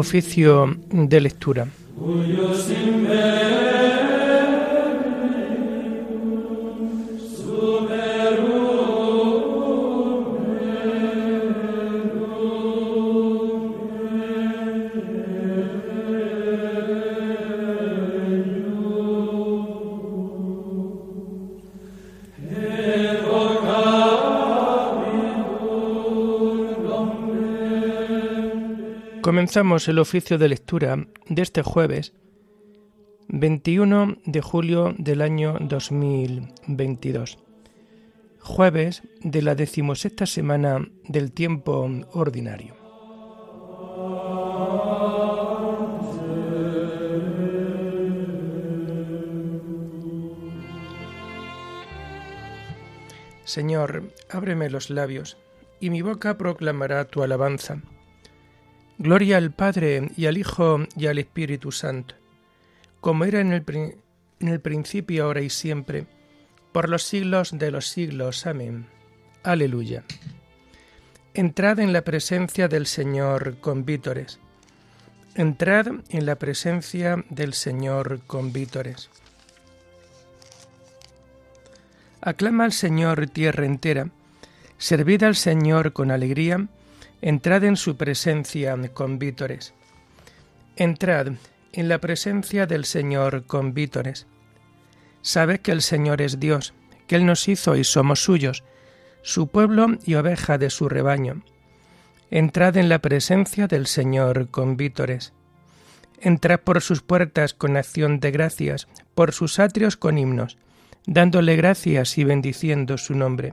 Oficio de lectura. Comenzamos el oficio de lectura de este jueves 21 de julio del año 2022, jueves de la decimosexta semana del tiempo ordinario. Señor, ábreme los labios, y mi boca proclamará tu alabanza. Gloria al Padre y al Hijo y al Espíritu Santo, como era en el, en el, principio, ahora y siempre, por los siglos de los siglos. Amén. Aleluya. Entrad en la presencia del Señor con vítores. Entrad en la presencia del Señor con vítores. Aclama al Señor tierra entera, servid al Señor con alegría, Entrad en su presencia con vítores. Entrad en la presencia del Señor con vítores. Sabed que el Señor es Dios, que Él nos hizo y somos suyos, su pueblo y oveja de su rebaño. Entrad en la presencia del Señor con vítores. Entrad por sus puertas con acción de gracias, por sus atrios con himnos, dándole gracias y bendiciendo su nombre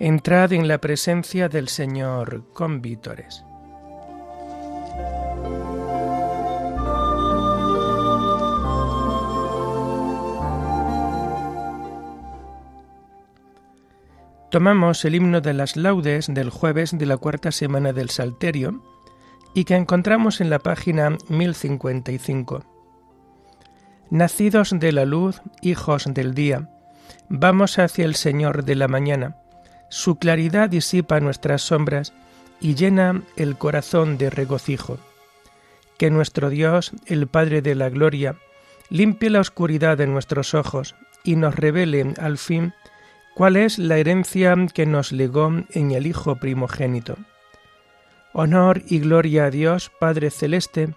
Entrad en la presencia del Señor con vítores. Tomamos el himno de las laudes del jueves de la cuarta semana del Salterio y que encontramos en la página 1055. Nacidos de la luz, hijos del día, vamos hacia el Señor de la mañana su claridad disipa nuestras sombras y llena el corazón de regocijo. Que nuestro Dios, el Padre de la Gloria, limpie la oscuridad de nuestros ojos y nos revele al fin cuál es la herencia que nos legó en el Hijo primogénito. Honor y gloria a Dios Padre Celeste,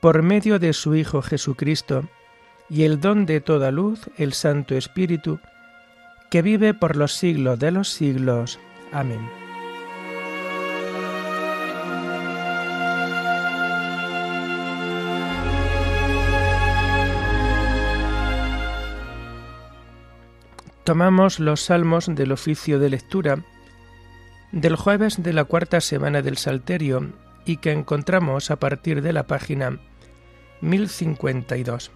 por medio de su Hijo Jesucristo, y el don de toda luz, el Santo Espíritu, que vive por los siglos de los siglos. Amén. Tomamos los salmos del oficio de lectura del jueves de la cuarta semana del Salterio y que encontramos a partir de la página 1052.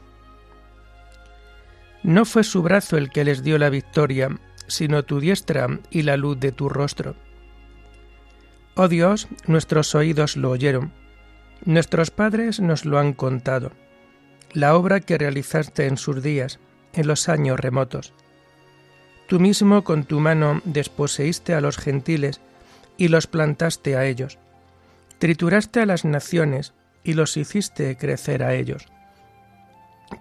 No fue su brazo el que les dio la victoria, sino tu diestra y la luz de tu rostro. Oh Dios, nuestros oídos lo oyeron, nuestros padres nos lo han contado, la obra que realizaste en sus días, en los años remotos. Tú mismo con tu mano desposeíste a los gentiles y los plantaste a ellos. Trituraste a las naciones y los hiciste crecer a ellos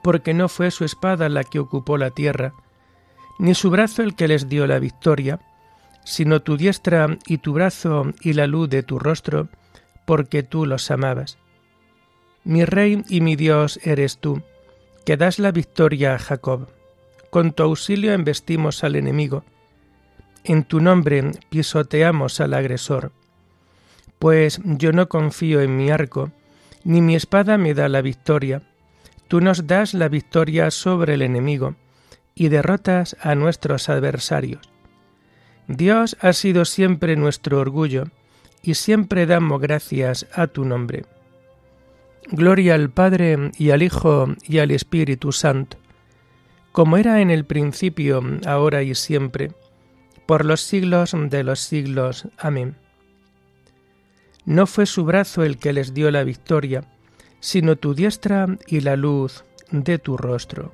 porque no fue su espada la que ocupó la tierra, ni su brazo el que les dio la victoria, sino tu diestra y tu brazo y la luz de tu rostro, porque tú los amabas. Mi rey y mi Dios eres tú, que das la victoria a Jacob. Con tu auxilio embestimos al enemigo. En tu nombre pisoteamos al agresor. Pues yo no confío en mi arco, ni mi espada me da la victoria Tú nos das la victoria sobre el enemigo y derrotas a nuestros adversarios. Dios ha sido siempre nuestro orgullo y siempre damos gracias a tu nombre. Gloria al Padre y al Hijo y al Espíritu Santo, como era en el principio, ahora y siempre, por los siglos de los siglos. Amén. No fue su brazo el que les dio la victoria, sino tu diestra y la luz de tu rostro.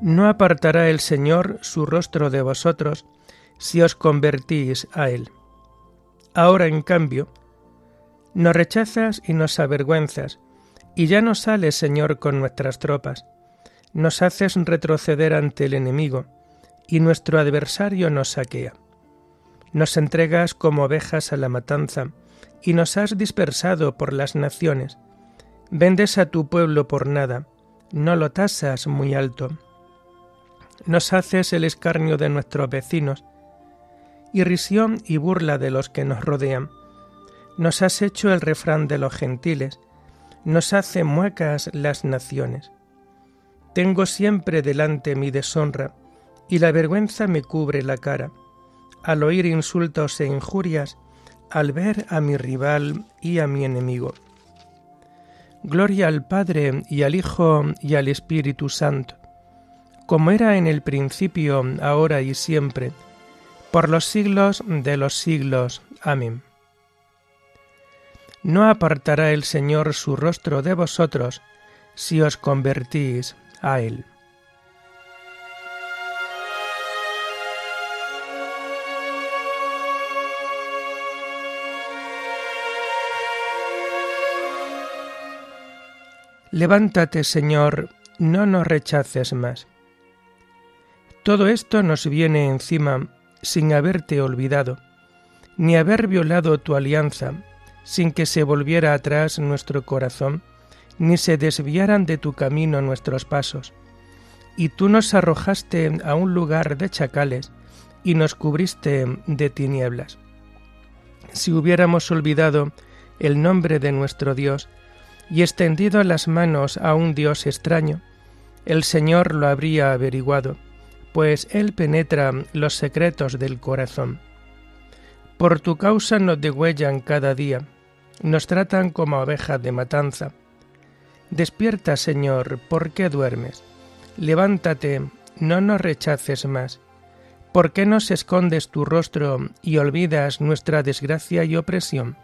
No apartará el Señor su rostro de vosotros si os convertís a Él. Ahora, en cambio, nos rechazas y nos avergüenzas, y ya no sales, Señor, con nuestras tropas. Nos haces retroceder ante el enemigo, y nuestro adversario nos saquea. Nos entregas como ovejas a la matanza, y nos has dispersado por las naciones. Vendes a tu pueblo por nada, no lo tasas muy alto. Nos haces el escarnio de nuestros vecinos, irrisión y burla de los que nos rodean. Nos has hecho el refrán de los gentiles, nos hace muecas las naciones. Tengo siempre delante mi deshonra, y la vergüenza me cubre la cara, al oír insultos e injurias, al ver a mi rival y a mi enemigo. Gloria al Padre y al Hijo y al Espíritu Santo como era en el principio, ahora y siempre, por los siglos de los siglos. Amén. No apartará el Señor su rostro de vosotros si os convertís a Él. Levántate, Señor, no nos rechaces más. Todo esto nos viene encima sin haberte olvidado, ni haber violado tu alianza, sin que se volviera atrás nuestro corazón, ni se desviaran de tu camino nuestros pasos. Y tú nos arrojaste a un lugar de chacales y nos cubriste de tinieblas. Si hubiéramos olvidado el nombre de nuestro Dios y extendido las manos a un Dios extraño, el Señor lo habría averiguado pues Él penetra los secretos del corazón. Por tu causa nos degüellan cada día, nos tratan como ovejas de matanza. Despierta, Señor, ¿por qué duermes? Levántate, no nos rechaces más. ¿Por qué nos escondes tu rostro y olvidas nuestra desgracia y opresión?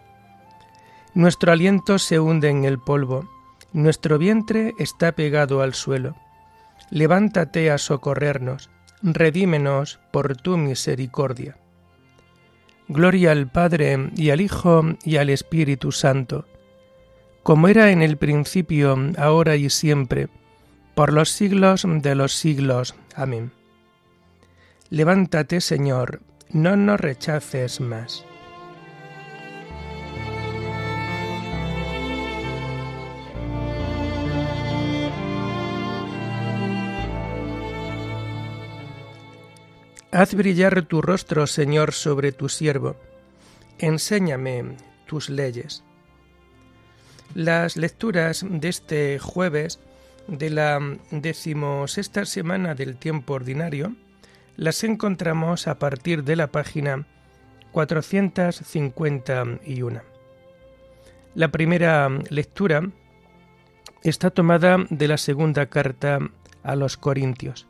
Nuestro aliento se hunde en el polvo, nuestro vientre está pegado al suelo. Levántate a socorrernos, redímenos por tu misericordia. Gloria al Padre y al Hijo y al Espíritu Santo, como era en el principio, ahora y siempre, por los siglos de los siglos. Amén. Levántate, Señor, no nos rechaces más. Haz brillar tu rostro, Señor, sobre tu siervo. Enséñame tus leyes. Las lecturas de este jueves de la decimosexta semana del tiempo ordinario las encontramos a partir de la página 451. La primera lectura está tomada de la segunda carta a los Corintios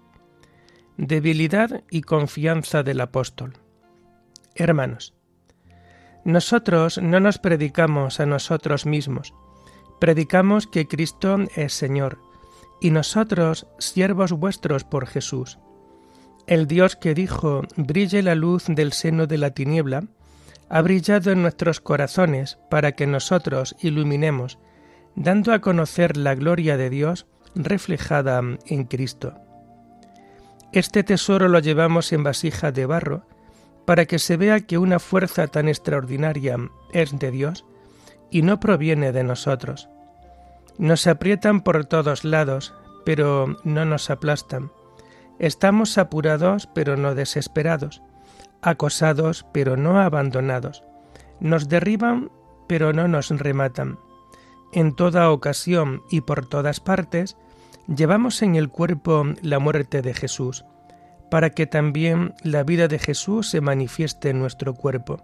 debilidad y confianza del apóstol. Hermanos, nosotros no nos predicamos a nosotros mismos, predicamos que Cristo es Señor, y nosotros siervos vuestros por Jesús. El Dios que dijo, brille la luz del seno de la tiniebla, ha brillado en nuestros corazones para que nosotros iluminemos, dando a conocer la gloria de Dios reflejada en Cristo. Este tesoro lo llevamos en vasija de barro, para que se vea que una fuerza tan extraordinaria es de Dios y no proviene de nosotros. Nos aprietan por todos lados, pero no nos aplastan. Estamos apurados, pero no desesperados, acosados, pero no abandonados. Nos derriban, pero no nos rematan. En toda ocasión y por todas partes, llevamos en el cuerpo la muerte de Jesús, para que también la vida de Jesús se manifieste en nuestro cuerpo.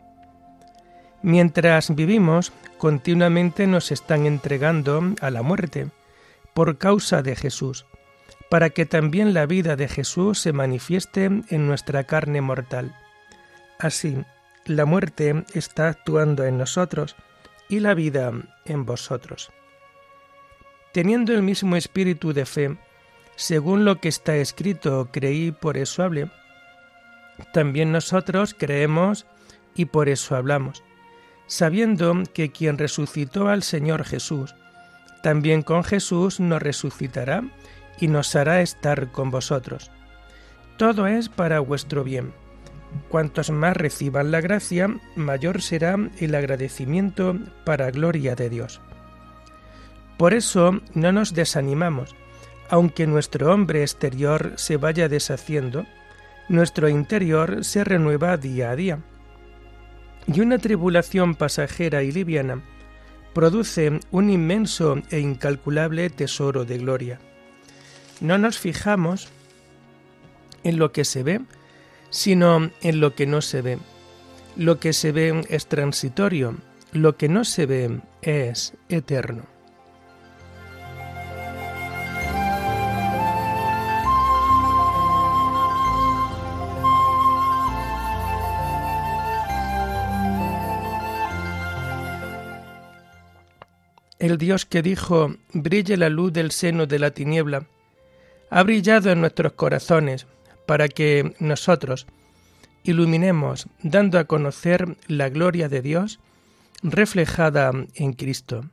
Mientras vivimos, continuamente nos están entregando a la muerte, por causa de Jesús, para que también la vida de Jesús se manifieste en nuestra carne mortal. Así, la muerte está actuando en nosotros y la vida en vosotros. Teniendo el mismo espíritu de fe, según lo que está escrito, creí, por eso hablé. También nosotros creemos y por eso hablamos, sabiendo que quien resucitó al Señor Jesús, también con Jesús nos resucitará y nos hará estar con vosotros. Todo es para vuestro bien. Cuantos más reciban la gracia, mayor será el agradecimiento para gloria de Dios. Por eso no nos desanimamos, aunque nuestro hombre exterior se vaya deshaciendo, nuestro interior se renueva día a día. Y una tribulación pasajera y liviana produce un inmenso e incalculable tesoro de gloria. No nos fijamos en lo que se ve, sino en lo que no se ve. Lo que se ve es transitorio, lo que no se ve es eterno. El Dios que dijo, brille la luz del seno de la tiniebla, ha brillado en nuestros corazones para que nosotros iluminemos dando a conocer la gloria de Dios reflejada en Cristo.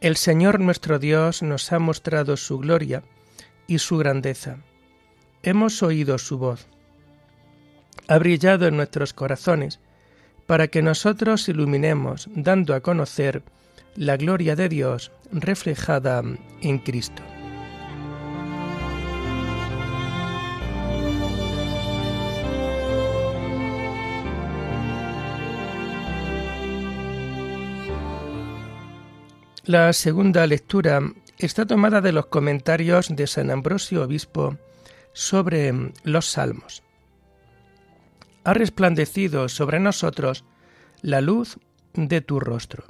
El Señor nuestro Dios nos ha mostrado su gloria y su grandeza. Hemos oído su voz. Ha brillado en nuestros corazones para que nosotros iluminemos dando a conocer la gloria de Dios reflejada en Cristo. La segunda lectura está tomada de los comentarios de San Ambrosio Obispo sobre los Salmos. Ha resplandecido sobre nosotros la luz de tu rostro.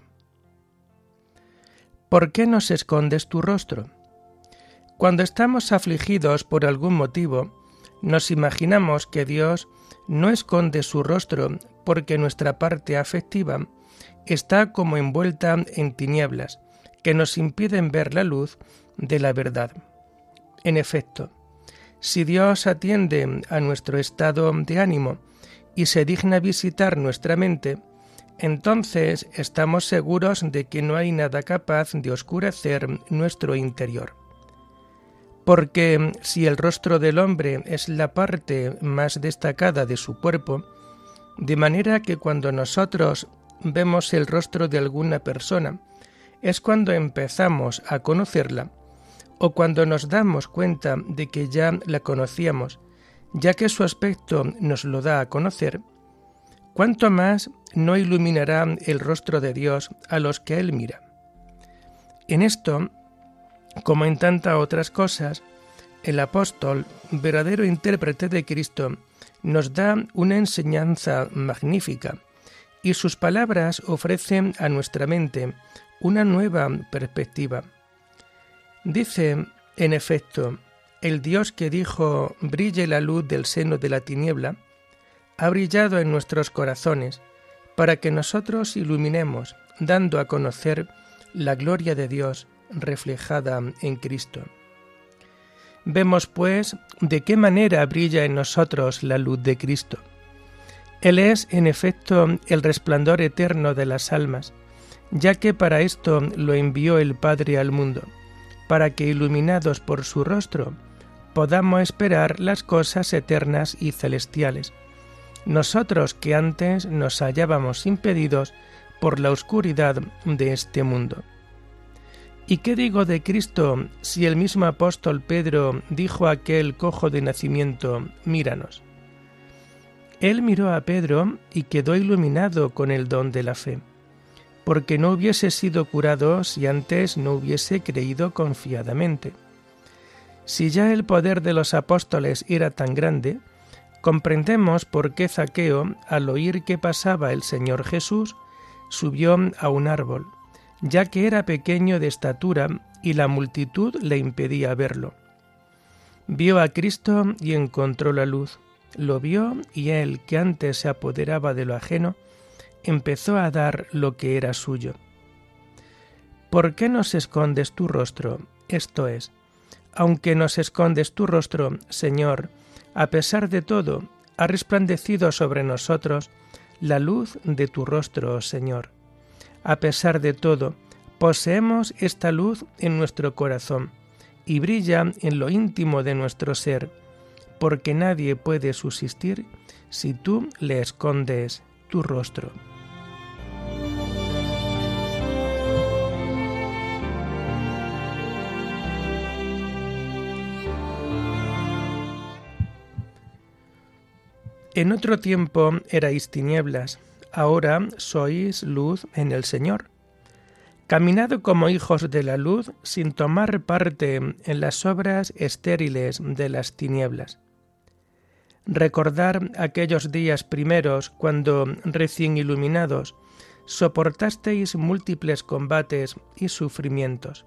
¿Por qué nos escondes tu rostro? Cuando estamos afligidos por algún motivo, nos imaginamos que Dios no esconde su rostro porque nuestra parte afectiva está como envuelta en tinieblas que nos impiden ver la luz de la verdad. En efecto, si Dios atiende a nuestro estado de ánimo y se digna visitar nuestra mente, entonces estamos seguros de que no hay nada capaz de oscurecer nuestro interior. Porque si el rostro del hombre es la parte más destacada de su cuerpo, de manera que cuando nosotros vemos el rostro de alguna persona, es cuando empezamos a conocerla o cuando nos damos cuenta de que ya la conocíamos, ya que su aspecto nos lo da a conocer, ¿cuánto más no iluminará el rostro de Dios a los que Él mira? En esto, como en tantas otras cosas, el apóstol, verdadero intérprete de Cristo, nos da una enseñanza magnífica, y sus palabras ofrecen a nuestra mente una nueva perspectiva. Dice, en efecto, el Dios que dijo brille la luz del seno de la tiniebla, ha brillado en nuestros corazones, para que nosotros iluminemos, dando a conocer la gloria de Dios reflejada en Cristo. Vemos, pues, de qué manera brilla en nosotros la luz de Cristo. Él es, en efecto, el resplandor eterno de las almas, ya que para esto lo envió el Padre al mundo, para que, iluminados por su rostro, podamos esperar las cosas eternas y celestiales nosotros que antes nos hallábamos impedidos por la oscuridad de este mundo. ¿Y qué digo de Cristo si el mismo apóstol Pedro dijo a aquel cojo de nacimiento, míranos? Él miró a Pedro y quedó iluminado con el don de la fe, porque no hubiese sido curado si antes no hubiese creído confiadamente. Si ya el poder de los apóstoles era tan grande, comprendemos por qué Zaqueo, al oír que pasaba el Señor Jesús, subió a un árbol, ya que era pequeño de estatura y la multitud le impedía verlo. Vio a Cristo y encontró la luz. Lo vio y él, que antes se apoderaba de lo ajeno, empezó a dar lo que era suyo. ¿Por qué nos escondes tu rostro? Esto es, aunque nos escondes tu rostro, Señor, a pesar de todo, ha resplandecido sobre nosotros la luz de tu rostro, Señor. A pesar de todo, poseemos esta luz en nuestro corazón y brilla en lo íntimo de nuestro ser, porque nadie puede subsistir si tú le escondes tu rostro. En otro tiempo erais tinieblas, ahora sois luz en el Señor. Caminad como hijos de la luz sin tomar parte en las obras estériles de las tinieblas. Recordar aquellos días primeros cuando, recién iluminados, soportasteis múltiples combates y sufrimientos.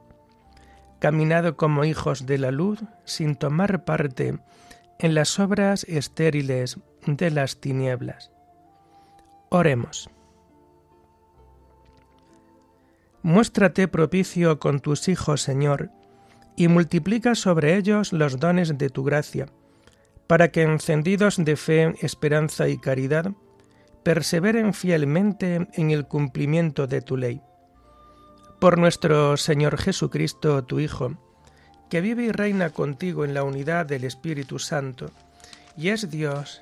Caminad como hijos de la luz sin tomar parte en las obras estériles de las tinieblas. Oremos. Muéstrate propicio con tus hijos, Señor, y multiplica sobre ellos los dones de tu gracia, para que encendidos de fe, esperanza y caridad, perseveren fielmente en el cumplimiento de tu ley. Por nuestro Señor Jesucristo, tu Hijo, que vive y reina contigo en la unidad del Espíritu Santo, y es Dios